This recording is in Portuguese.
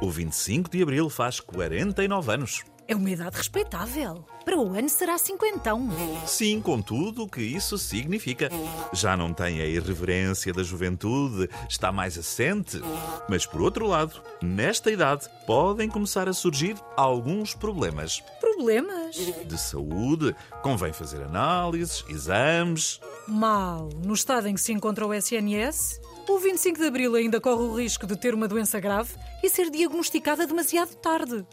O 25 de abril faz 49 anos. É uma idade respeitável. Para o ano será cinquentão. Sim, com tudo o que isso significa. Já não tem a irreverência da juventude, está mais assente. Mas por outro lado, nesta idade podem começar a surgir alguns problemas. Problemas? De saúde, convém fazer análises, exames. Mal, no estado em que se encontra o SNS, o 25 de abril ainda corre o risco de ter uma doença grave e ser diagnosticada demasiado tarde.